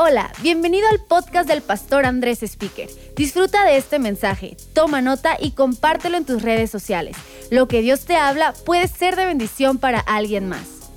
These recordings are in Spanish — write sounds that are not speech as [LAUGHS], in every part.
Hola, bienvenido al podcast del pastor Andrés Speaker. Disfruta de este mensaje, toma nota y compártelo en tus redes sociales. Lo que Dios te habla puede ser de bendición para alguien más.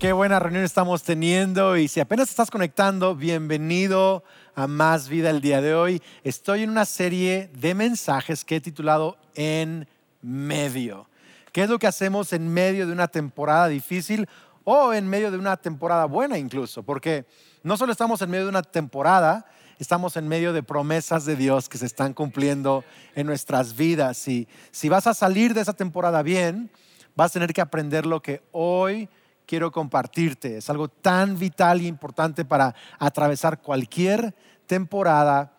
Qué buena reunión estamos teniendo y si apenas estás conectando, bienvenido a Más Vida el día de hoy. Estoy en una serie de mensajes que he titulado En medio. ¿Qué es lo que hacemos en medio de una temporada difícil o en medio de una temporada buena incluso? Porque no solo estamos en medio de una temporada, estamos en medio de promesas de Dios que se están cumpliendo en nuestras vidas. Y si vas a salir de esa temporada bien, vas a tener que aprender lo que hoy quiero compartirte. Es algo tan vital y importante para atravesar cualquier temporada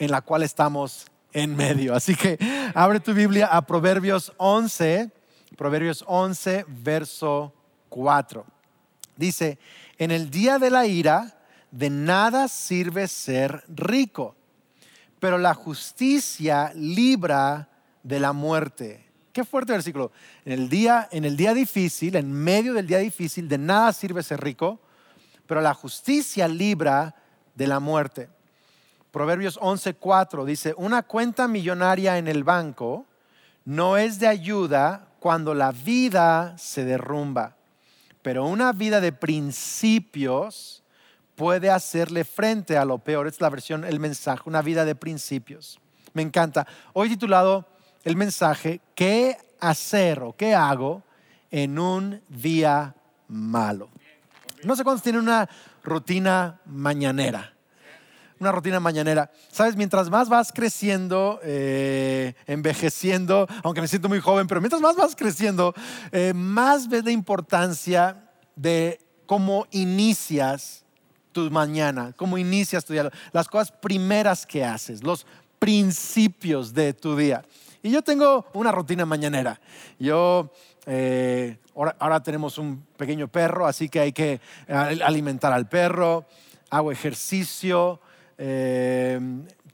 en la cual estamos en medio. Así que abre tu Biblia a Proverbios 11, Proverbios 11, verso 4. Dice, en el día de la ira, de nada sirve ser rico, pero la justicia libra de la muerte. Qué fuerte versículo. En el día, en el día difícil, en medio del día difícil, de nada sirve ser rico, pero la justicia libra de la muerte. Proverbios 11:4 dice, una cuenta millonaria en el banco no es de ayuda cuando la vida se derrumba pero una vida de principios puede hacerle frente a lo peor. Es la versión, el mensaje, una vida de principios. Me encanta. Hoy titulado el mensaje, ¿qué hacer o qué hago en un día malo? No sé cuántos tienen una rutina mañanera una rutina mañanera. Sabes, mientras más vas creciendo, eh, envejeciendo, aunque me siento muy joven, pero mientras más vas creciendo, eh, más ves la importancia de cómo inicias tu mañana, cómo inicias tu día, las cosas primeras que haces, los principios de tu día. Y yo tengo una rutina mañanera. Yo eh, ahora, tenemos un pequeño perro, así que hay que alimentar al perro, hago ejercicio, eh,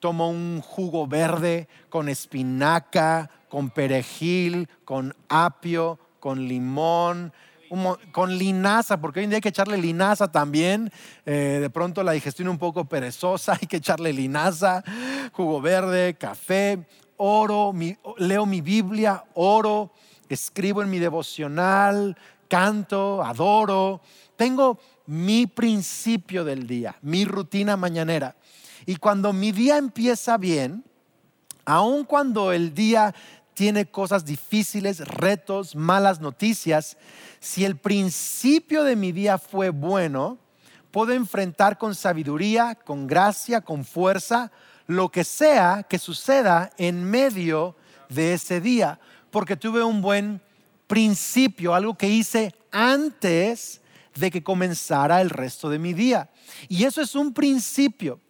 tomo un jugo verde con espinaca, con perejil, con apio, con limón, con linaza, porque hoy en día hay que echarle linaza también. Eh, de pronto la digestión un poco perezosa, [LAUGHS] hay que echarle linaza, jugo verde, café, oro, leo mi Biblia, oro, escribo en mi devocional, canto, adoro. Tengo mi principio del día, mi rutina mañanera. Y cuando mi día empieza bien, aun cuando el día tiene cosas difíciles, retos, malas noticias, si el principio de mi día fue bueno, puedo enfrentar con sabiduría, con gracia, con fuerza, lo que sea que suceda en medio de ese día, porque tuve un buen principio, algo que hice antes de que comenzara el resto de mi día. Y eso es un principio.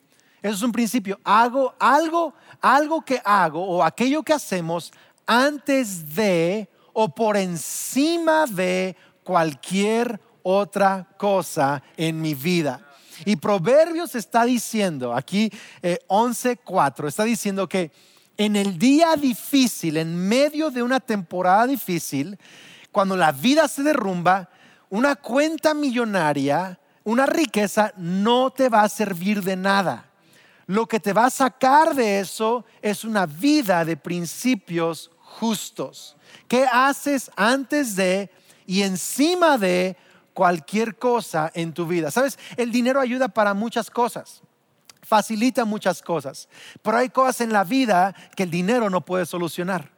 Eso es un principio. Hago algo, algo que hago o aquello que hacemos antes de o por encima de cualquier otra cosa en mi vida. Y Proverbios está diciendo, aquí 11.4, eh, está diciendo que en el día difícil, en medio de una temporada difícil, cuando la vida se derrumba, una cuenta millonaria, una riqueza no te va a servir de nada lo que te va a sacar de eso es una vida de principios justos. ¿Qué haces antes de y encima de cualquier cosa en tu vida? Sabes, el dinero ayuda para muchas cosas facilita muchas cosas, pero hay cosas en la vida que el dinero no puede solucionar.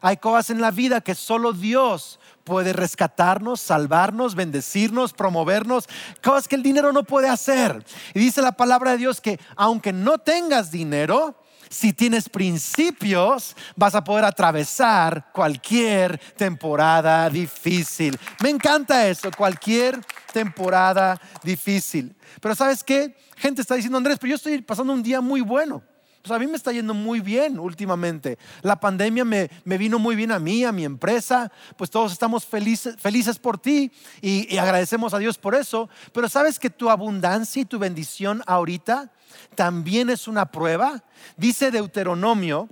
Hay cosas en la vida que solo Dios puede rescatarnos, salvarnos, bendecirnos, promovernos, cosas que el dinero no puede hacer. Y dice la palabra de Dios que aunque no tengas dinero, si tienes principios, vas a poder atravesar cualquier temporada difícil. Me encanta eso, cualquier temporada difícil. Pero ¿sabes qué? Gente está diciendo, Andrés, pero yo estoy pasando un día muy bueno. Pues a mí me está yendo muy bien últimamente. La pandemia me, vino muy bien a mí, a mi empresa. Pues todos estamos felices, felices por ti y, y agradecemos a Dios por eso. Pero sabes que tu abundancia y tu bendición ahorita también es una prueba. Dice Deuteronomio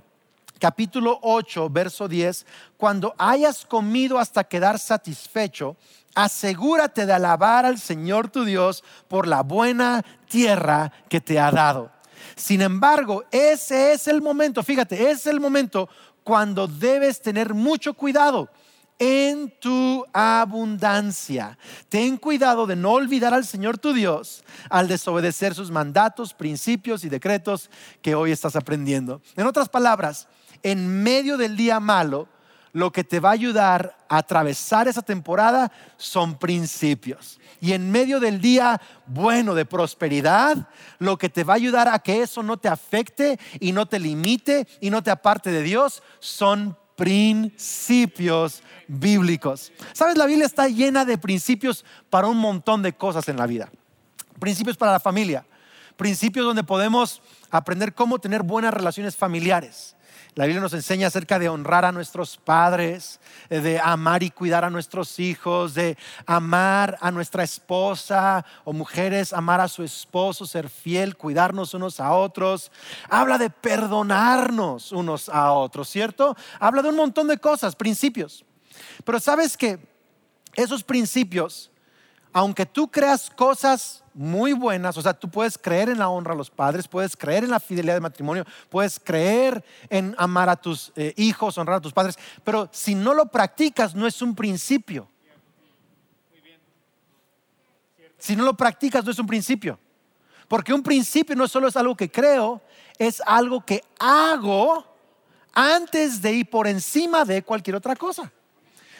capítulo 8, verso 10, cuando hayas comido hasta quedar satisfecho asegúrate de alabar al Señor tu Dios por la buena tierra que te ha dado. Sin embargo, ese es el momento, fíjate, es el momento cuando debes tener mucho cuidado en tu abundancia. Ten cuidado de no olvidar al Señor tu Dios al desobedecer sus mandatos, principios y decretos que hoy estás aprendiendo. En otras palabras, en medio del día malo, lo que te va a ayudar a atravesar esa temporada son principios. Y en medio del día bueno de prosperidad, lo que te va a ayudar a que eso no te afecte y no te limite y no te aparte de Dios son principios bíblicos. Sabes, la Biblia está llena de principios para un montón de cosas en la vida. Principios para la familia, principios donde podemos aprender cómo tener buenas relaciones familiares la Biblia nos enseña acerca de honrar a nuestros padres, eh, de amar y cuidar a nuestros hijos, de amar a nuestra esposa o mujeres, amar a su esposo, ser fiel, cuidarnos unos a otros. Habla de perdonarnos unos a otros, ¿cierto? Habla de un montón de cosas, principios. Pero sabes que esos principios, aunque tú creas cosas muy buenas, o sea, tú puedes creer en la honra a los padres, puedes creer en la fidelidad de matrimonio, puedes creer en amar a tus eh, hijos, honrar a tus padres, pero si no lo practicas no es un principio. Si no lo practicas no es un principio. Porque un principio no solo es algo que creo, es algo que hago antes de ir por encima de cualquier otra cosa.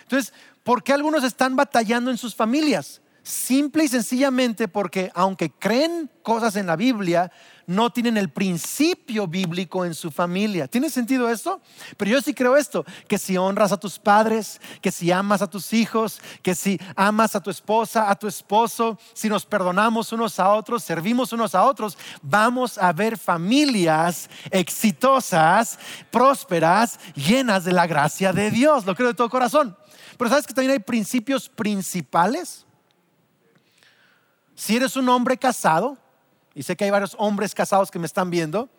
Entonces, ¿por qué algunos están batallando en sus familias? Simple y sencillamente porque aunque creen cosas en la Biblia, no tienen el principio bíblico en su familia. ¿Tiene sentido esto? Pero yo sí creo esto, que si honras a tus padres, que si amas a tus hijos, que si amas a tu esposa, a tu esposo, si nos perdonamos unos a otros, servimos unos a otros, vamos a ver familias exitosas, prósperas, llenas de la gracia de Dios. Lo creo de todo corazón. Pero sabes que también hay principios principales si eres un hombre casado, y sé que hay varios hombres casados que me están viendo,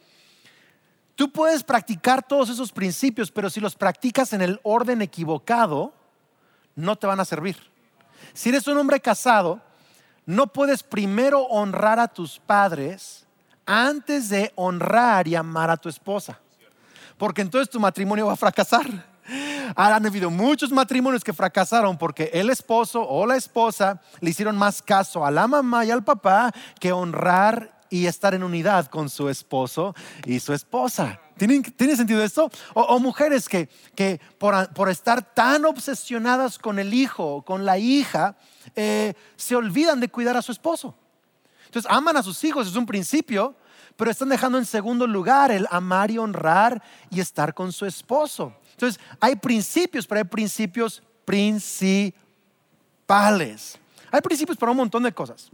tú puedes practicar todos esos principios, pero si los practicas en el orden equivocado, no te van a servir. Si eres un hombre casado, no puedes primero honrar a tus padres antes de honrar y amar a tu esposa, porque entonces tu matrimonio va a fracasar. Han habido muchos matrimonios que fracasaron porque el esposo o la esposa le hicieron más caso a la mamá y al papá que honrar y estar en unidad con su esposo y su esposa. ¿Tiene, sentido esto? O, mujeres que, por, estar tan obsesionadas con el hijo o con la hija, eh, se olvidan de cuidar a su esposo. Entonces aman a sus hijos, es un principio, pero están dejando en segundo lugar el amar y honrar y estar con su esposo. Entonces, hay principios, pero hay principios principales. Hay principios para un montón de cosas.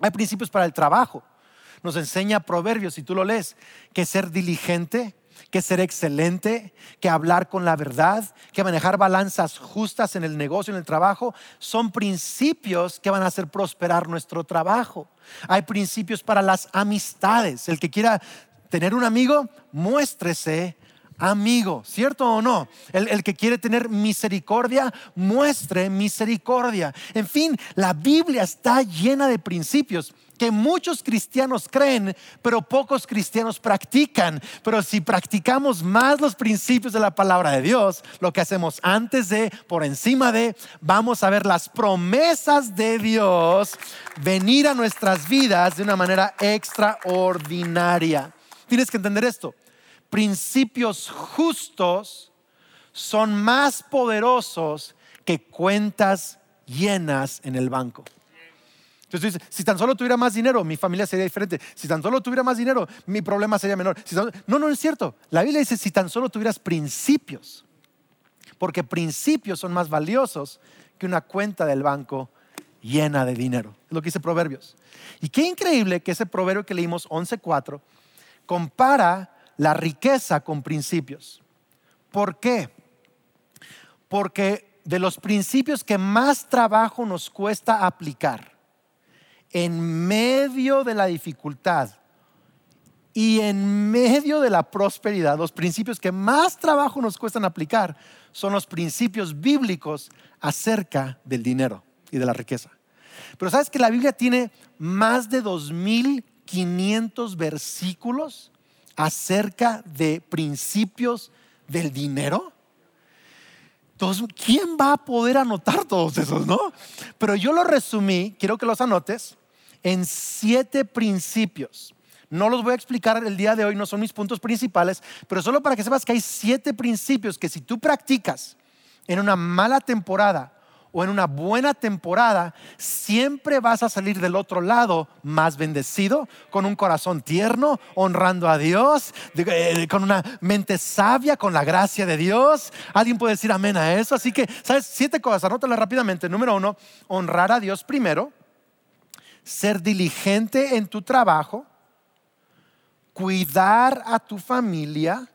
Hay principios para el trabajo. Nos enseña Proverbios, si tú lo lees, que ser diligente, que ser excelente, que hablar con la verdad, que manejar balanzas justas en el negocio, en el trabajo, son principios que van a hacer prosperar nuestro trabajo. Hay principios para las amistades. El que quiera tener un amigo, muéstrese amigo, ¿cierto o no? El, que quiere tener misericordia, muestre misericordia. En fin, la Biblia está llena de principios que muchos cristianos creen, pero pocos cristianos practican. Pero si practicamos más los principios de la palabra de Dios, lo que hacemos antes de, por encima de, vamos a ver las promesas de Dios venir a nuestras vidas de una manera extraordinaria. Tienes que entender esto principios justos son más poderosos que cuentas llenas en el banco. Entonces dices, si tan solo tuviera más dinero, mi familia sería diferente. Si tan solo tuviera más dinero, mi problema sería menor. no, no es cierto. La Biblia dice, si tan solo tuvieras principios, porque principios son más valiosos que una cuenta del banco llena de dinero. Es lo que dice Proverbios. Y qué increíble que ese proverbio que leímos 11.4 compara la riqueza con principios. ¿Por qué? Porque de los principios que más trabajo nos cuesta aplicar en medio de la dificultad y en medio de la prosperidad, los principios que más trabajo nos cuestan aplicar son los principios bíblicos acerca del dinero. y de la riqueza. Pero sabes que la Biblia tiene más de 2.500 versículos acerca de principios del dinero. Entonces, ¿quién va a poder anotar todos esos, no? Pero yo lo resumí, quiero que los anotes, en siete principios. No los voy a explicar el día de hoy, no son mis puntos principales, pero solo para que sepas que hay siete principios que si tú practicas en una mala temporada o en una buena temporada, siempre vas a salir del otro lado más bendecido, con un corazón tierno, honrando a Dios, eh, con una mente sabia, con la gracia de Dios. Alguien puede decir amén a eso. Así que, ¿sabes? Siete cosas, anótalas rápidamente. Número uno, honrar a Dios primero, ser diligente en tu trabajo, cuidar a tu familia,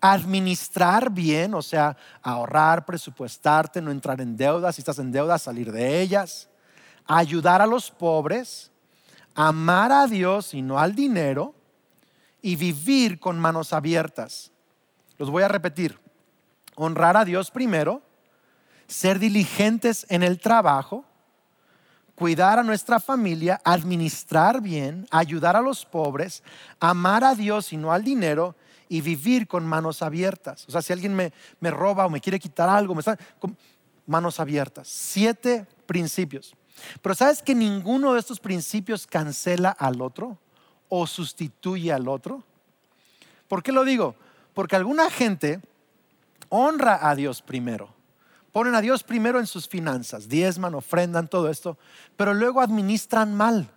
administrar bien, o sea, ahorrar, presupuestarte, no entrar en deudas, si estás en deudas, salir de ellas, ayudar a los pobres, amar a Dios y no al dinero, y vivir con manos abiertas. Los voy a repetir. Honrar a Dios primero, ser diligentes en el trabajo, cuidar a nuestra familia, administrar bien, ayudar a los pobres, amar a Dios y no al dinero, y vivir con manos abiertas. O sea, si alguien me, me roba o me quiere quitar algo, me está, con manos abiertas. Siete principios. Pero ¿sabes que ninguno de estos principios cancela al otro o sustituye al otro? ¿Por qué lo digo? Porque alguna gente honra a Dios primero. Ponen a Dios primero en sus finanzas, diezman, ofrendan, todo esto, pero luego administran mal.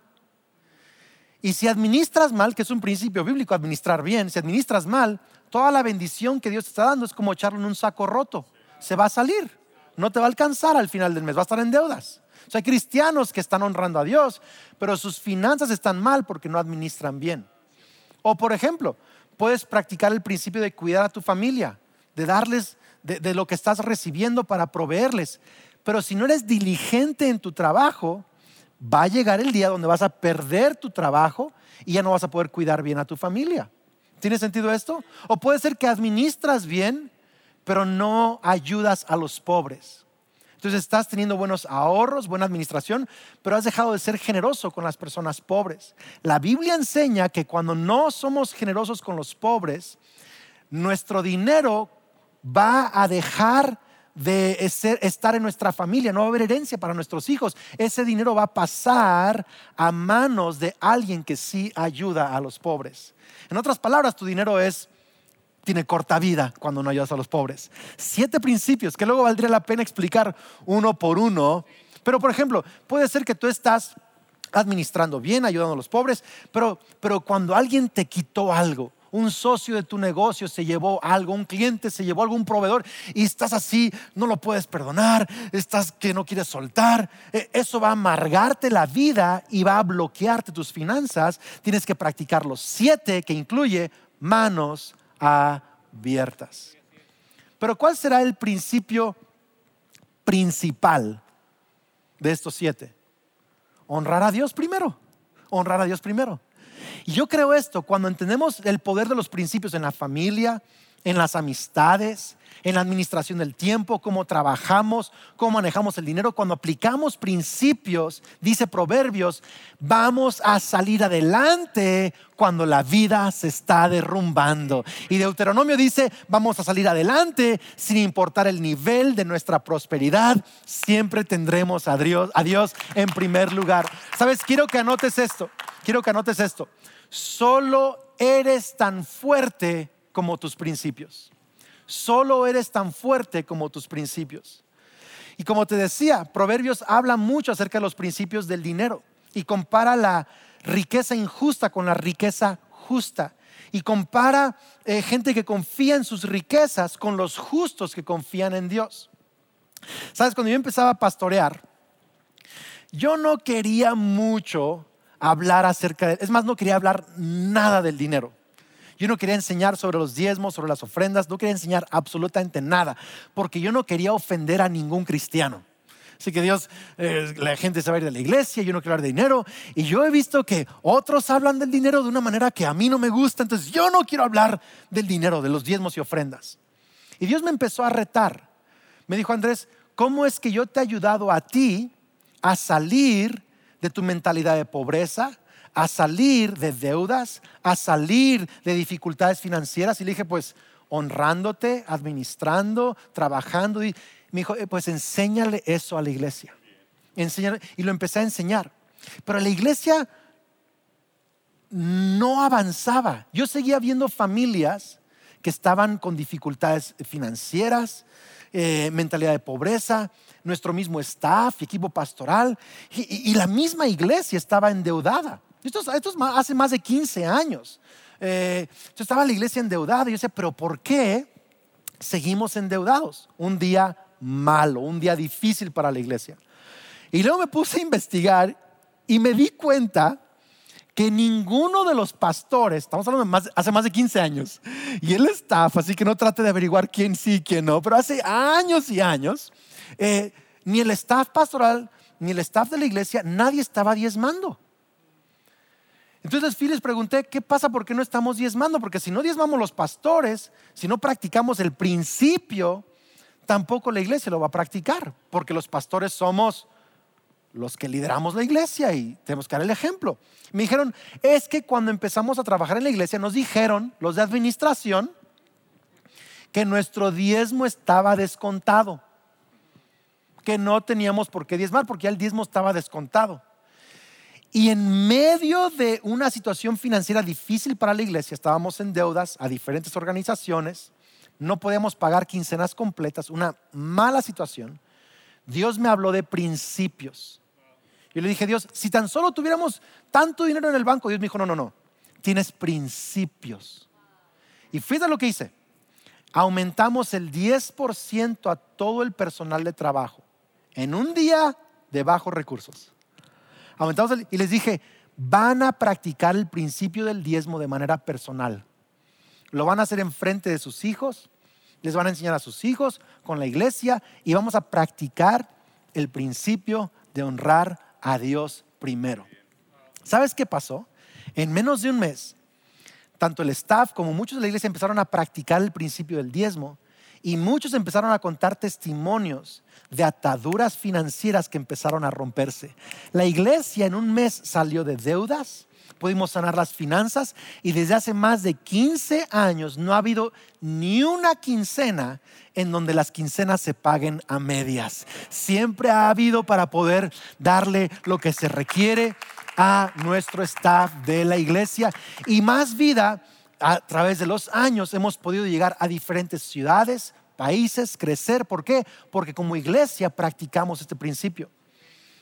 Y si administras mal, que es un principio bíblico, administrar bien, si administras mal, toda la bendición que Dios te está dando es como echarlo en un saco roto. Se va a salir, no te va a alcanzar al final del mes, va a estar en deudas. Hay cristianos que están honrando a Dios, pero sus finanzas están mal porque no administran bien. O por ejemplo, puedes practicar el principio de cuidar a tu familia, de darles de, lo que estás recibiendo para proveerles. Pero si no eres diligente en tu trabajo, va a llegar el día donde vas a perder tu trabajo y ya no vas a poder cuidar bien a tu familia. ¿Tiene sentido esto? O puede ser que administras bien, pero no ayudas a los pobres. Entonces estás teniendo buenos ahorros, buena administración, pero has dejado de ser generoso con las personas pobres. La Biblia enseña que cuando no somos generosos con los pobres, nuestro dinero va a dejar de estar en nuestra familia, no va a haber herencia para nuestros hijos. Ese dinero va a pasar a manos de alguien que sí ayuda a los pobres. En otras palabras, tu dinero es tiene corta vida cuando no ayudas a los pobres. Siete principios que luego valdría la pena explicar uno por uno. Pero, por ejemplo, puede ser que tú estás administrando bien, ayudando a los pobres, pero, pero cuando alguien te quitó algo, un socio de tu negocio se llevó algo, un cliente se llevó algún proveedor y estás así, no lo puedes perdonar, estás que no quieres soltar, e, eso va a amargarte la vida y va a bloquearte tus finanzas. Tienes que practicar los siete que incluye manos abiertas. Pero ¿cuál será el principio principal de estos siete? Honrar a Dios primero. Honrar a Dios primero. Y yo creo esto, cuando entendemos el poder de los principios en la familia, en las amistades, en la administración del tiempo, cómo trabajamos, cómo manejamos el dinero, cuando aplicamos principios, dice Proverbios, vamos a salir adelante cuando la vida se está derrumbando. Y Deuteronomio dice, vamos a salir adelante sin importar el nivel de nuestra prosperidad, siempre tendremos a Dios, a Dios en primer lugar. Sabes, quiero que anotes esto, quiero que anotes esto. Solo eres tan fuerte como tus principios. Solo eres tan fuerte como tus principios. Y como te decía, Proverbios habla mucho acerca de los principios del dinero y compara la riqueza injusta con la riqueza justa. Y compara eh, gente que confía en sus riquezas con los justos que confían en Dios. Sabes, cuando yo empezaba a pastorear, yo no quería mucho hablar acerca de, es más, no quería hablar nada del dinero. Yo no quería enseñar sobre los diezmos, sobre las ofrendas, no quería enseñar absolutamente nada, porque yo no quería ofender a ningún cristiano. Así que Dios, eh, la gente se va a ir de la iglesia, yo no quiero hablar de dinero. Y yo he visto que otros hablan del dinero de una manera que a mí no me gusta, entonces yo no quiero hablar del dinero, de los diezmos y ofrendas. Y Dios me empezó a retar. Me dijo, Andrés, ¿cómo es que yo te he ayudado a ti a salir de tu mentalidad de pobreza, a salir de deudas, a salir de dificultades financieras? Y le dije, pues honrándote, administrando, trabajando. Y me dijo, eh, pues enséñale eso a la iglesia. Y lo empecé a enseñar. Pero la iglesia no avanzaba. Yo seguía viendo familias que estaban con dificultades financieras, eh, mentalidad de pobreza, nuestro mismo staff, equipo pastoral, y, la misma iglesia estaba endeudada. Esto, es hace más de 15 años. Eh, estaba la iglesia endeudada y yo decía, pero ¿por qué seguimos endeudados? Un día malo, un día difícil para la iglesia. Y luego me puse a investigar y me di cuenta que ninguno de los pastores, estamos hablando de hace más de 15 años, y el staff, así que no trate de averiguar quién sí y quién no, pero hace años y años, eh, ni el staff pastoral, ni el staff de la iglesia, nadie estaba diezmando. Entonces fui les pregunté, ¿qué pasa? ¿Por qué no estamos diezmando? Porque si no diezmamos los pastores, si no practicamos el principio, tampoco la iglesia lo va a practicar, porque los pastores somos los que lideramos la iglesia y tenemos que dar el ejemplo. Me dijeron, es que cuando empezamos a trabajar en la iglesia nos dijeron los de administración que nuestro diezmo estaba descontado, que no teníamos por qué diezmar porque ya el diezmo estaba descontado. Y en medio de una situación financiera difícil para la iglesia, estábamos en deudas a diferentes organizaciones, no podíamos pagar quincenas completas, una mala situación. Dios me habló de principios. Yo le dije, Dios, si tan solo tuviéramos tanto dinero en el banco, Dios me dijo, no, no, no, tienes principios. Y fíjate lo que hice. Aumentamos el 10% a todo el personal de trabajo en un día de bajos recursos y les dije, van a practicar el principio del diezmo de manera personal. Lo van a hacer en frente de sus hijos, les van a enseñar a sus hijos con la iglesia y vamos a practicar el principio de honrar a Dios primero. ¿Sabes qué pasó? En menos de un mes, tanto el staff como muchos de la iglesia empezaron a practicar el principio del diezmo y muchos empezaron a contar testimonios de ataduras financieras que empezaron a romperse. La iglesia en un mes salió de deudas, pudimos sanar las finanzas y desde hace más de 15 años no ha habido ni una quincena en donde las quincenas se paguen a medias. Siempre ha habido para poder darle lo que se requiere a nuestro staff de la iglesia y más vida a través de los años hemos podido llegar a diferentes ciudades, países, crecer. ¿Por qué? Porque como iglesia practicamos este principio.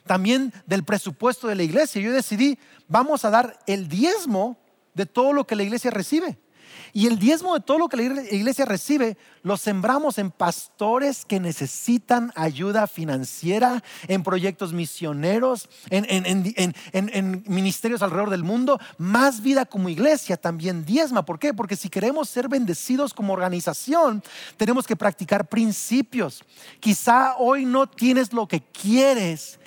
También del presupuesto de la iglesia. Yo decidí, vamos a dar el diezmo de todo lo que la iglesia recibe. Y el diezmo de todo lo que la iglesia recibe lo sembramos en pastores que necesitan ayuda financiera, en proyectos misioneros, en, ministerios alrededor del mundo. Más vida como iglesia también diezma. ¿Por qué? Porque si queremos ser bendecidos como organización, tenemos que practicar principios. Quizá hoy no tienes lo que quieres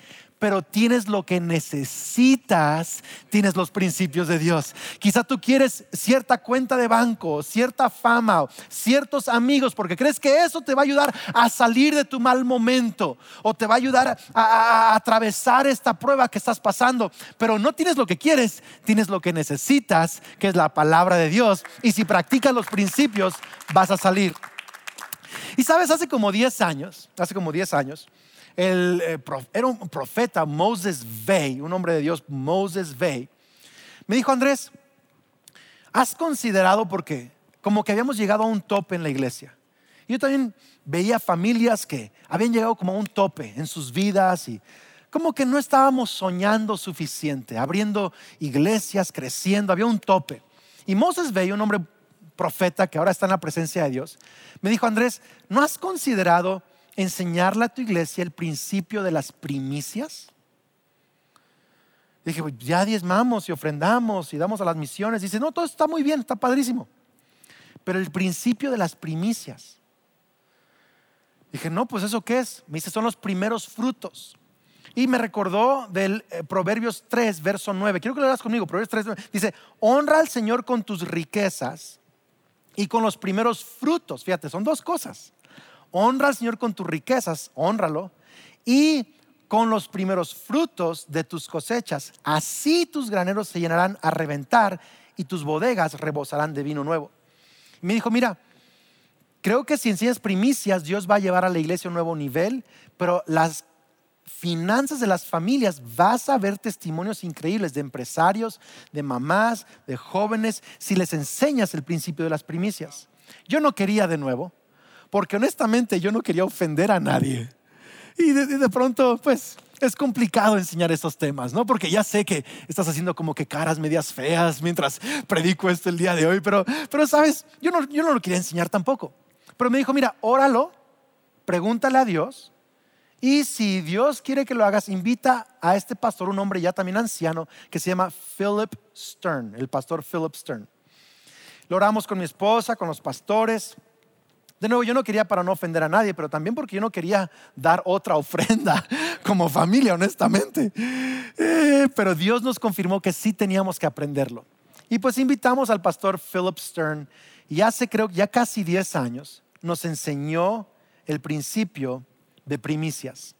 pero tienes lo que necesitas, tienes los principios de Dios. Quizá tú quieres cierta cuenta de banco, cierta fama, ciertos amigos, porque crees que eso te va a ayudar a salir de tu mal momento o te va a ayudar a, atravesar esta prueba que estás pasando, pero no tienes lo que quieres, tienes lo que necesitas, que es la palabra de Dios. Y si practicas los principios, vas a salir. Y sabes, hace como 10 años, hace como 10 años, el, eh, era un profeta, Moses Vey, un hombre de Dios, Moses Vey, me dijo, Andrés, ¿has considerado porque como que habíamos llegado a un tope en la iglesia? Yo también veía familias que habían llegado como a un tope en sus vidas y como que no estábamos soñando suficiente, abriendo iglesias, creciendo, había un tope. Y Moses Vey, un hombre profeta que ahora está en la presencia de Dios, me dijo, Andrés, ¿no has considerado enseñarle a tu iglesia el principio de las primicias? Dije, pues ya diezmamos y ofrendamos y damos a las misiones. Dice, no, todo está muy bien, está padrísimo. Pero el principio de las primicias. Dije, no, pues eso qué es? Me dice, son los primeros frutos. Y me recordó del eh, Proverbios 3, verso 9. Quiero que lo leas conmigo. Proverbios 3, 9. Dice, honra al Señor con tus riquezas y con los primeros frutos. Fíjate, son dos cosas honra al Señor con tus riquezas, honralo, y con los primeros frutos de tus cosechas. Así tus graneros se llenarán a reventar y tus bodegas rebosarán de vino nuevo. Me dijo, mira, creo que si enseñas primicias, Dios va a llevar a la iglesia a un nuevo nivel, pero las finanzas de las familias, vas a ver testimonios increíbles de empresarios, de mamás, de jóvenes, si les enseñas el principio de las primicias. Yo no quería de nuevo, porque honestamente yo no quería ofender a nadie. Y de, pronto, pues, es complicado enseñar estos temas, ¿no? Porque ya sé que estás haciendo como que caras medias feas mientras predico esto el día de hoy, pero, pero sabes, yo no, yo no lo quería enseñar tampoco. Pero me dijo, mira, óralo, pregúntale a Dios y si Dios quiere que lo hagas, invita a este pastor, un hombre ya también anciano, que se llama Philip Stern, el pastor Philip Stern. Lo oramos con mi esposa, con los pastores. De nuevo, yo no quería para no ofender a nadie, pero también porque yo no quería dar otra ofrenda [LAUGHS] como familia, honestamente. Eh, pero Dios nos confirmó que sí teníamos que aprenderlo. Y pues invitamos al pastor Philip Stern, y hace creo ya casi 10 años, nos enseñó el principio de primicias.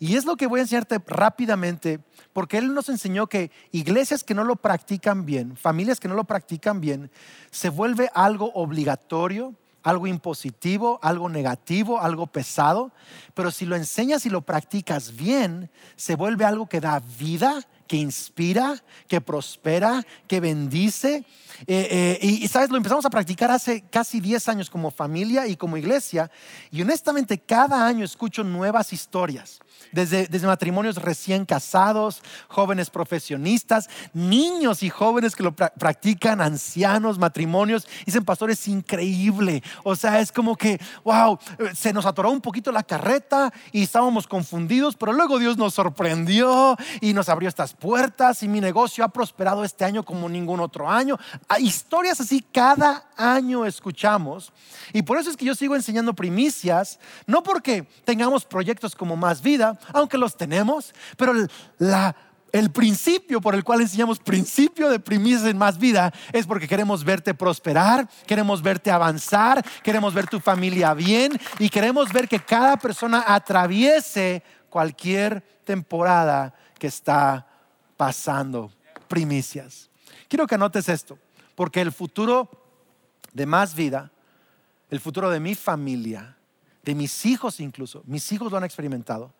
Y es lo que voy a enseñarte rápidamente, porque Él nos enseñó que iglesias que no lo practican bien, familias que no lo practican bien, se vuelve algo obligatorio, algo impositivo, algo negativo, algo pesado, pero si lo enseñas y lo practicas bien, se vuelve algo que da vida, que inspira, que prospera, que bendice. Eh, eh, y, sabes, lo empezamos a practicar hace casi 10 años como familia y como iglesia. Y honestamente, cada año escucho nuevas historias desde, matrimonios recién casados, jóvenes profesionistas, niños y jóvenes que lo practican, ancianos, matrimonios. Dicen, pastor, es increíble. O sea, es como que, wow, se nos atoró un poquito la carreta y estábamos confundidos, pero luego Dios nos sorprendió y nos abrió estas puertas y mi negocio ha prosperado este año como ningún otro año. Historias así cada año escuchamos y por eso es que yo sigo enseñando primicias, no porque tengamos proyectos como más vida, aunque los tenemos, pero el principio por el cual enseñamos principio de primicias en más vida es porque queremos verte prosperar, queremos verte avanzar, queremos ver tu familia bien y queremos ver que cada persona atraviese cualquier temporada que está pasando. Primicias. Quiero que anotes esto, porque el futuro de más vida, el futuro de mi familia, de mis hijos incluso, mis hijos lo han experimentado,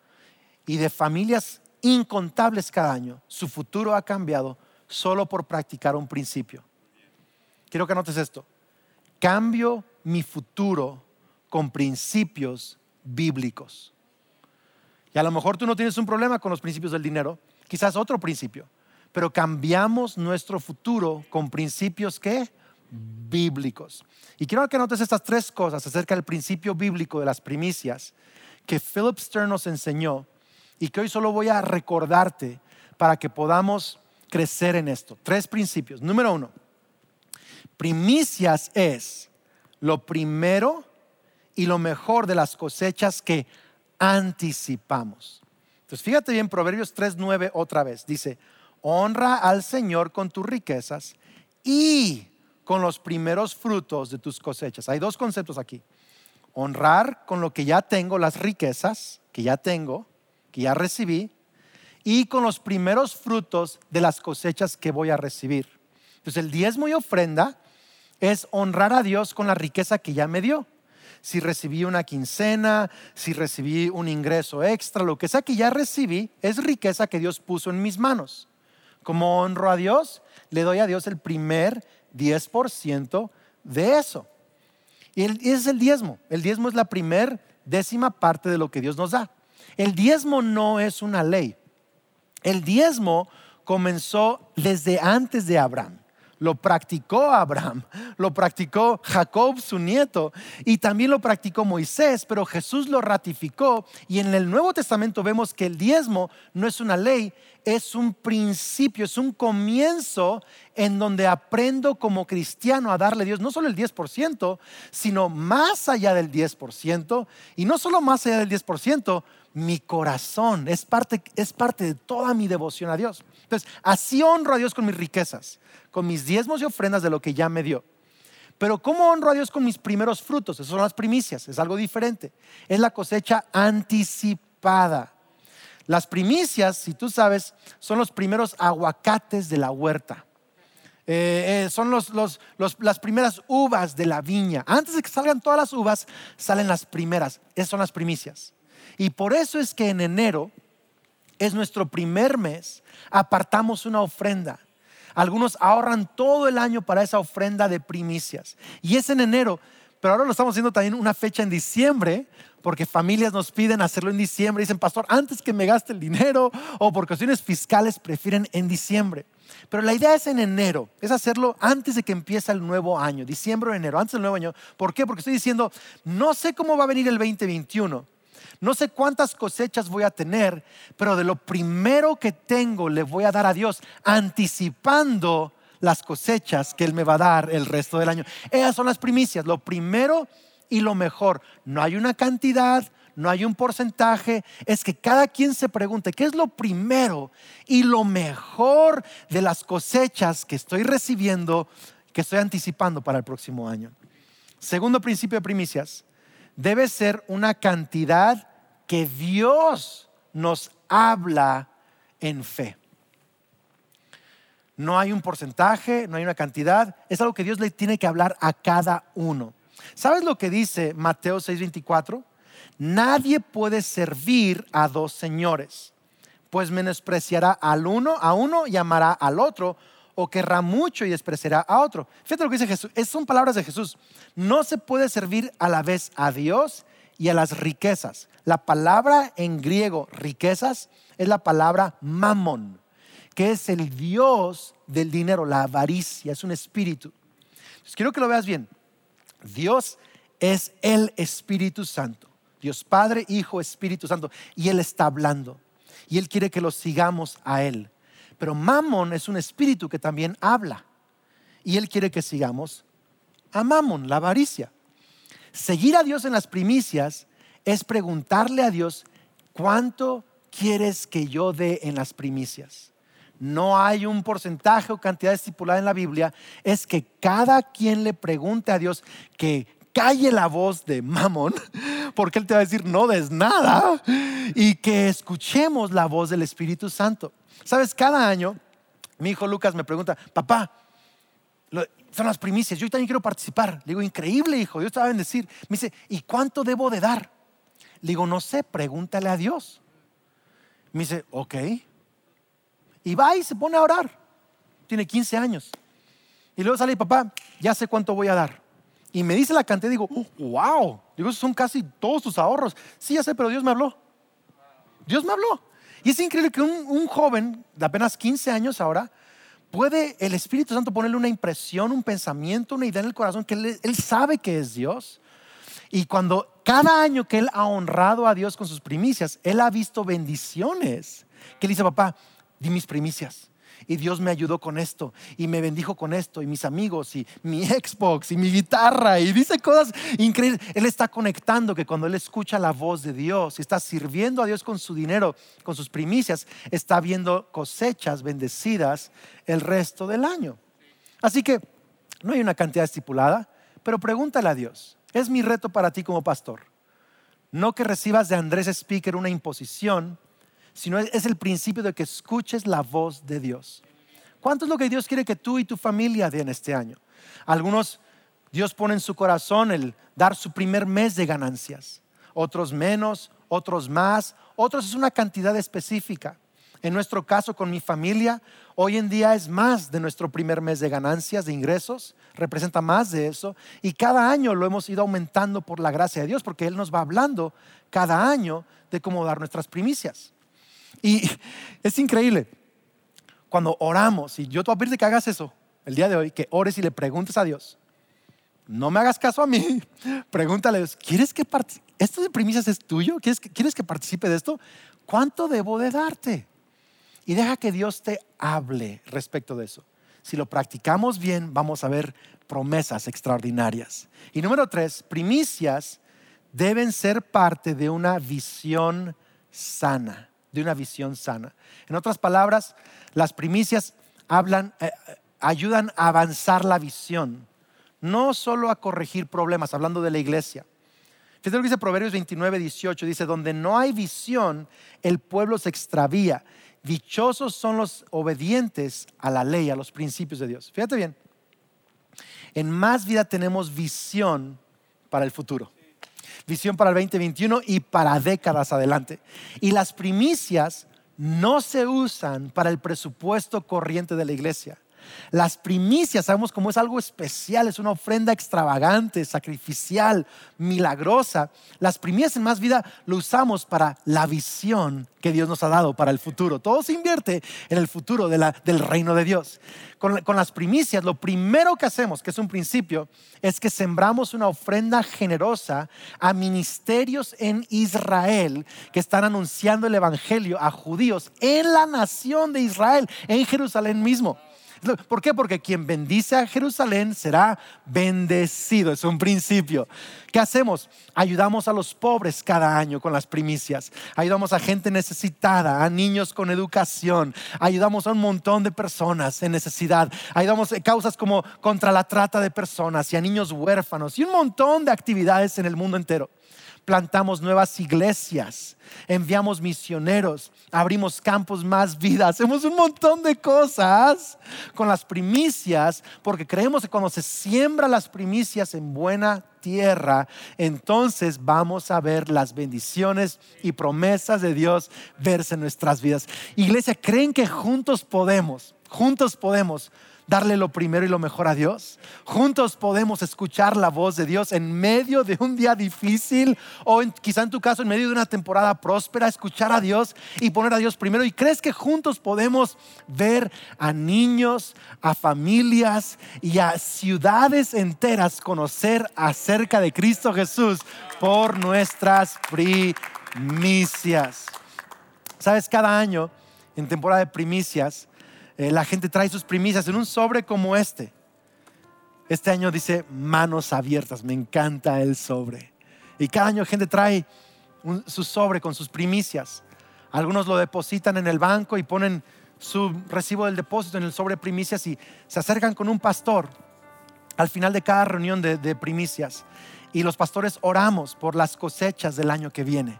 y de familias incontables cada año, su futuro ha cambiado solo por practicar un principio. Quiero que notes esto. Cambio mi futuro con principios bíblicos. Y a lo mejor tú no tienes un problema con los principios del dinero, quizás otro principio, pero cambiamos nuestro futuro con principios que bíblicos. Y quiero que notes estas tres cosas acerca del principio bíblico de las primicias que Philip Stern nos enseñó y que hoy solo voy a recordarte para que podamos crecer en esto. Tres principios. Número uno, primicias es lo primero y lo mejor de las cosechas que anticipamos. Entonces, fíjate bien, Proverbios 3.9 otra vez. Dice, honra al Señor con tus riquezas y con los primeros frutos de tus cosechas. Hay dos conceptos aquí. Honrar con lo que ya tengo, las riquezas que ya tengo, que ya recibí y con los primeros frutos de las cosechas que voy a recibir. Entonces el diezmo y ofrenda es honrar a Dios con la riqueza que ya me dio. Si recibí una quincena, si recibí un ingreso extra, lo que sea que ya recibí, es riqueza que Dios puso en mis manos. Como honro a Dios, le doy a Dios el primer 10% de eso. Y es el diezmo. El diezmo es la primer décima parte de lo que Dios nos da. El diezmo no es una ley. El diezmo comenzó desde antes de Abraham. Lo practicó Abraham, lo practicó Jacob, su nieto, y también lo practicó Moisés, pero Jesús lo ratificó. Y en el Nuevo Testamento vemos que el diezmo no es una ley, es un principio, es un comienzo en donde aprendo como cristiano a darle a Dios no solo el 10%, sino más allá del 10%, y no solo más allá del 10%, mi corazón, es parte, es parte de toda mi devoción a Dios. Entonces, así honro a Dios con mis riquezas, con mis diezmos y ofrendas de lo que ya me dio. Pero ¿cómo honro a Dios con mis primeros frutos? Esas son las primicias, es algo diferente. Es la cosecha anticipada. Las primicias, si tú sabes, son los primeros aguacates de la huerta. Eh, eh, son las primeras uvas de la viña. Antes de que salgan todas las uvas, salen las primeras. Esas son las primicias. Y por eso es que en enero es nuestro primer mes, apartamos una ofrenda. Algunos ahorran todo el año para esa ofrenda de primicias. Y es en enero, pero ahora lo estamos haciendo también una fecha en diciembre, porque familias nos piden hacerlo en diciembre. Dicen, pastor, antes que me gaste el dinero o por cuestiones fiscales prefieren en diciembre. Pero la idea es en enero, es hacerlo antes de que empiece el nuevo año, diciembre o enero, antes del nuevo año. ¿Por qué? Porque estoy diciendo, no sé cómo va a venir el 2021 no sé cuántas cosechas voy a tener, pero de lo primero que tengo le voy a dar a Dios, anticipando las cosechas que Él me va a dar el resto del año. Esas son las primicias, lo primero y lo mejor. No hay una cantidad, no hay un porcentaje, es que cada quien se pregunte, ¿qué es lo primero y lo mejor de las cosechas que estoy recibiendo, que estoy anticipando para el próximo año? Segundo principio de primicias, debe ser una cantidad que Dios nos habla en fe. No hay un porcentaje, no hay una cantidad, es algo que Dios le tiene que hablar a cada uno. ¿Sabes lo que dice Mateo 6:24? Nadie puede servir a dos señores, pues menospreciará al uno, a uno y amará al otro, o querrá mucho y despreciará a otro. Fíjate lo que dice Jesús. Es, son palabras de Jesús. No se puede servir a la vez a Dios y a las riquezas. La palabra en griego riquezas es la palabra mamón, que es el Dios del dinero, la avaricia, es un espíritu. Entonces, quiero que lo veas bien. Dios es el Espíritu Santo. Dios Padre, Hijo, Espíritu Santo. Y Él está hablando. Y Él quiere que lo sigamos a Él. Pero Mamón es un espíritu que también habla. Y Él quiere que sigamos a Mamón, la avaricia. Seguir a Dios en las primicias es preguntarle a Dios, ¿cuánto quieres que yo dé en las primicias? No hay un porcentaje o cantidad estipulada en la Biblia, es que cada quien le pregunte a Dios que calle la voz de Mamón, [LAUGHS] porque Él te va a decir, no des nada, y que escuchemos la voz del Espíritu Santo. Sabes, cada año mi hijo Lucas me pregunta, papá, son las primicias, yo también quiero participar. Le digo, increíble hijo, Dios te va a bendecir. Me dice, ¿y cuánto debo de dar? Le digo, no sé, pregúntale a Dios. Me dice, ok. Y va y se pone a orar. Tiene 15 años. Y luego sale, papá, ya sé cuánto voy a dar. Y me dice la cantidad, digo, wow. Digo, son casi todos tus ahorros. Sí, ya sé, pero Dios me habló. Dios me habló. Y es increíble que un, joven de apenas 15 años ahora puede el Espíritu Santo ponerle una impresión, un pensamiento, una idea en el corazón que él, él sabe que es Dios. Y cuando cada año que él ha honrado a Dios con sus primicias, él ha visto bendiciones. Que él dice, papá, di mis primicias y Dios me ayudó con esto y me bendijo con esto y mis amigos y mi [LAUGHS] Xbox y mi guitarra y dice cosas increíbles. Él está conectando que cuando él escucha la voz de Dios y está sirviendo a Dios con su dinero, con sus primicias, está viendo cosechas bendecidas el resto del año. Así que no hay una cantidad estipulada, pero pregúntale a Dios. Es mi reto para ti como pastor. No que recibas de Andrés Speaker una imposición, sino es el principio de que escuches la voz de Dios. ¿Cuánto es lo que Dios quiere que tú y tu familia den este año? Algunos, Dios pone en su corazón el dar su primer mes de ganancias, otros menos, otros más, otros es una cantidad específica. En nuestro caso, con mi familia, hoy en día es más de nuestro primer mes de ganancias, de ingresos, representa más de eso. Y cada año lo hemos ido aumentando por la gracia de Dios, porque Él nos va hablando cada año de cómo dar nuestras primicias. Y es increíble. Cuando oramos, y yo te voy a que hagas eso el día de hoy, que ores y le preguntes a Dios. No me hagas caso a mí. [LAUGHS] Pregúntale, ¿quieres que ¿Esto de primicias es tuyo? ¿Quieres que, ¿Quieres que participe de esto? ¿Cuánto debo de darte? Y deja que Dios te hable respecto de eso. Si lo practicamos bien, vamos a ver promesas extraordinarias. Y número tres, primicias deben ser parte de una visión sana de una visión sana. En otras palabras, las primicias hablan, eh, ayudan a avanzar la visión. no solo a corregir problemas, hablando de la iglesia. Fíjate lo que dice Proverbios 29, 18, dice, donde no hay visión, el pueblo se extravía. Dichosos son los obedientes a la ley, a los principios de Dios. Fíjate bien, en más vida tenemos visión para el futuro. Visión para el 2021 y para décadas adelante. Y las primicias no se usan para el presupuesto corriente de la iglesia. Las primicias, sabemos cómo es algo especial, es una ofrenda extravagante, sacrificial, milagrosa. Las primicias en más vida lo usamos para la visión que Dios nos ha dado para el futuro. Todo se invierte en el futuro del reino de Dios. Con, las primicias, lo primero que hacemos, que es un principio, es que sembramos una ofrenda generosa a ministerios en Israel que están anunciando el Evangelio a judíos en la nación de Israel, en Jerusalén mismo. ¿Por qué? Porque quien bendice a Jerusalén será bendecido. Es un principio. ¿Qué hacemos? Ayudamos a los pobres cada año con las primicias. Ayudamos a gente necesitada, a niños con educación. Ayudamos a un montón de personas en necesidad. Ayudamos a causas como contra la trata de personas y a niños huérfanos y un montón de actividades en el mundo entero plantamos nuevas iglesias, enviamos misioneros, abrimos campos más vida, hacemos un montón de cosas con las primicias, porque creemos que cuando se siembra las primicias en buena tierra, entonces vamos a ver las bendiciones y promesas de Dios verse en nuestras vidas. Iglesia, ¿creen que juntos podemos, juntos podemos darle lo primero y lo mejor a Dios? Juntos podemos escuchar la voz de Dios en medio de un día difícil o quizá en tu caso en medio de una temporada próspera, escuchar a Dios y poner a Dios primero. ¿Y crees que juntos podemos ver a niños, a familias y a ciudades enteras conocer acerca de Cristo Jesús por nuestras primicias? Sabes, cada año en temporada de primicias, eh, la gente trae sus primicias en un sobre como este. Este año dice manos abiertas, me encanta el sobre. Y cada año gente trae su sobre con sus primicias. Algunos lo depositan en el banco y ponen su recibo del depósito en el sobre primicias y se acercan con un pastor al final de cada reunión de primicias. Y los pastores oramos por las cosechas del año que viene.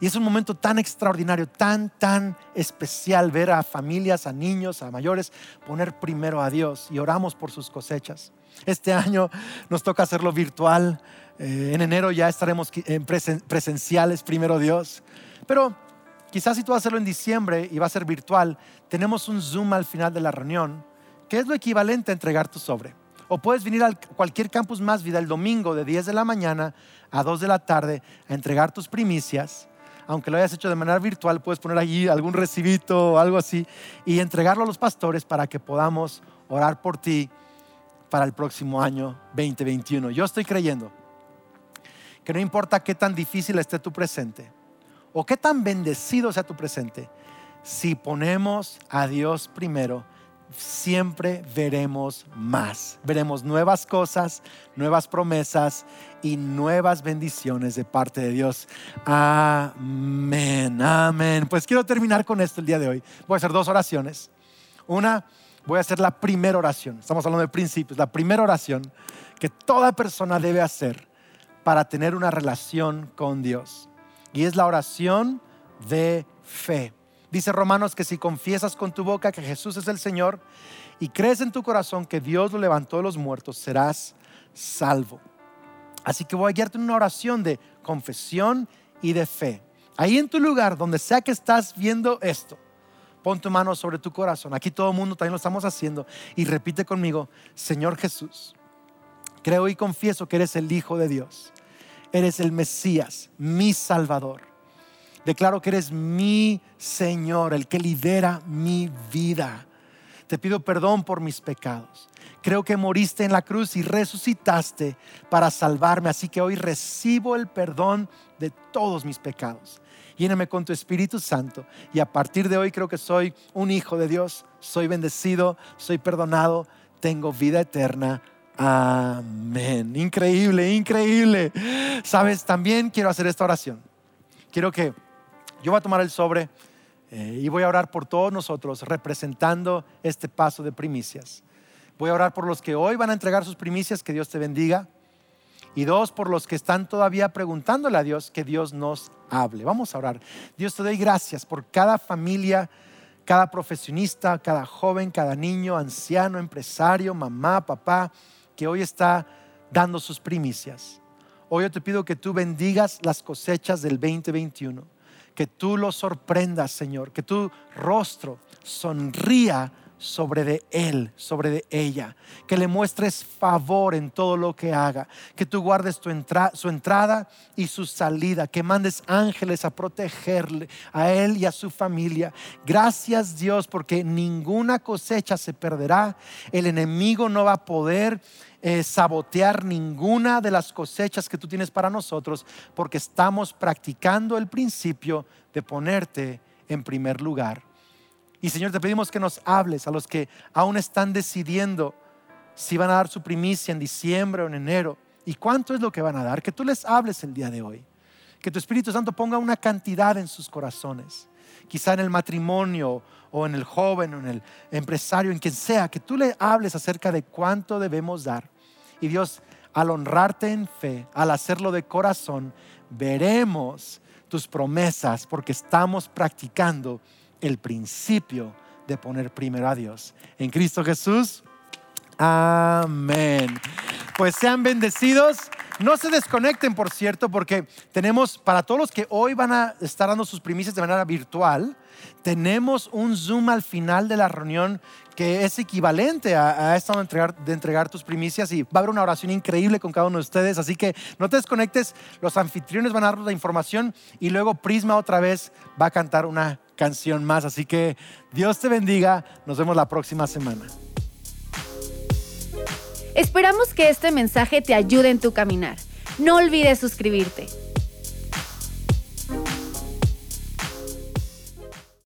Y es un momento tan extraordinario, tan, tan especial ver a familias, a niños, a mayores poner primero a Dios y oramos por sus cosechas. Este año nos toca hacerlo virtual. Eh, en enero ya estaremos en presenciales, primero Dios. Pero quizás si tú vas a hacerlo en diciembre y va a ser virtual, tenemos un Zoom al final de la reunión, que es lo equivalente a entregar tu sobre. O puedes venir a cualquier campus más vida el domingo de 10 de la mañana a 2 de la tarde a entregar tus primicias aunque lo hayas hecho de manera virtual, puedes poner allí algún recibito o algo así y entregarlo a los pastores para que podamos orar por ti para el próximo año 2021. Yo estoy creyendo que no importa qué tan difícil esté tu presente o qué tan bendecido sea tu presente, si ponemos a Dios primero, siempre veremos más. Veremos nuevas cosas, nuevas promesas y nuevas bendiciones de parte de Dios. Amén, amén. Pues quiero terminar con esto el día de hoy. Voy a hacer dos oraciones. Una, voy a hacer la primera oración. Estamos hablando de principios. La primera oración que toda persona debe hacer para tener una relación con Dios. Y es la oración de fe. Dice Romanos que si confiesas con tu boca que Jesús es el Señor y crees en tu corazón que Dios lo levantó de los muertos, serás salvo. Así que voy a guiarte en una oración de confesión y de fe. Ahí en tu lugar, donde sea que estás viendo esto, pon tu mano sobre tu corazón. Aquí todo el mundo también lo estamos haciendo. Y repite conmigo, Señor Jesús, creo y confieso que eres el Hijo de Dios. Eres el Mesías, mi Salvador Declaro que eres mi Señor, el que lidera mi vida. Te pido perdón por mis pecados. Creo que moriste en la cruz y resucitaste para salvarme, así que hoy recibo el perdón de todos mis pecados. Lléname con tu Espíritu Santo y a partir de hoy creo que soy un hijo de Dios, soy bendecido, soy perdonado, tengo vida eterna. Amén. Increíble, increíble. Sabes, también quiero hacer esta oración. Quiero que yo voy a tomar el sobre eh, y voy a orar por todos nosotros representando este paso de primicias. Voy a orar por los que hoy van a entregar sus primicias, que Dios te bendiga. Y dos, por los que están todavía preguntándole a Dios, que Dios nos hable. Vamos a orar. Dios te doy gracias por cada familia, cada profesionista, cada joven, cada niño, anciano, empresario, mamá, papá, que hoy está dando sus primicias. Hoy yo te pido que tú bendigas las cosechas del 2021, que tú los sorprendas, Señor, que tu rostro sonría sobre de él, sobre de ella, que le muestres favor en todo lo que haga, que tú guardes tu su entrada y su salida, que mandes ángeles a protegerle a él y a su familia. Gracias Dios porque ninguna cosecha se perderá, el enemigo no va a poder eh, sabotear ninguna de las cosechas que tú tienes para nosotros porque estamos practicando el principio de ponerte en primer lugar. Y Señor, te pedimos que nos hables a los que aún están decidiendo si van a dar su primicia en diciembre o en enero. Y cuánto es lo que van a dar, que tú les hables el día de hoy, que tu Espíritu Santo ponga una cantidad en sus corazones, quizá en el matrimonio o en el joven o en el empresario, en quien sea, que tú le hables acerca de cuánto debemos dar. Y Dios, al honrarte en fe, al hacerlo de corazón, veremos tus promesas porque estamos practicando el principio de poner primero a Dios. En Cristo Jesús. Amén. Pues sean bendecidos. No se desconecten, por cierto, porque tenemos, para todos los que hoy van a estar dando sus primicias de manera virtual, tenemos un Zoom al final de la reunión que es equivalente a, esto de entregar, de entregar tus primicias y va a haber una oración increíble con cada uno de ustedes. Así que no te desconectes, los anfitriones van a dar la información y luego Prisma otra vez va a cantar una canción más. Así que Dios te bendiga, nos vemos la próxima semana. Esperamos que este mensaje te ayude en tu caminar. No olvides suscribirte.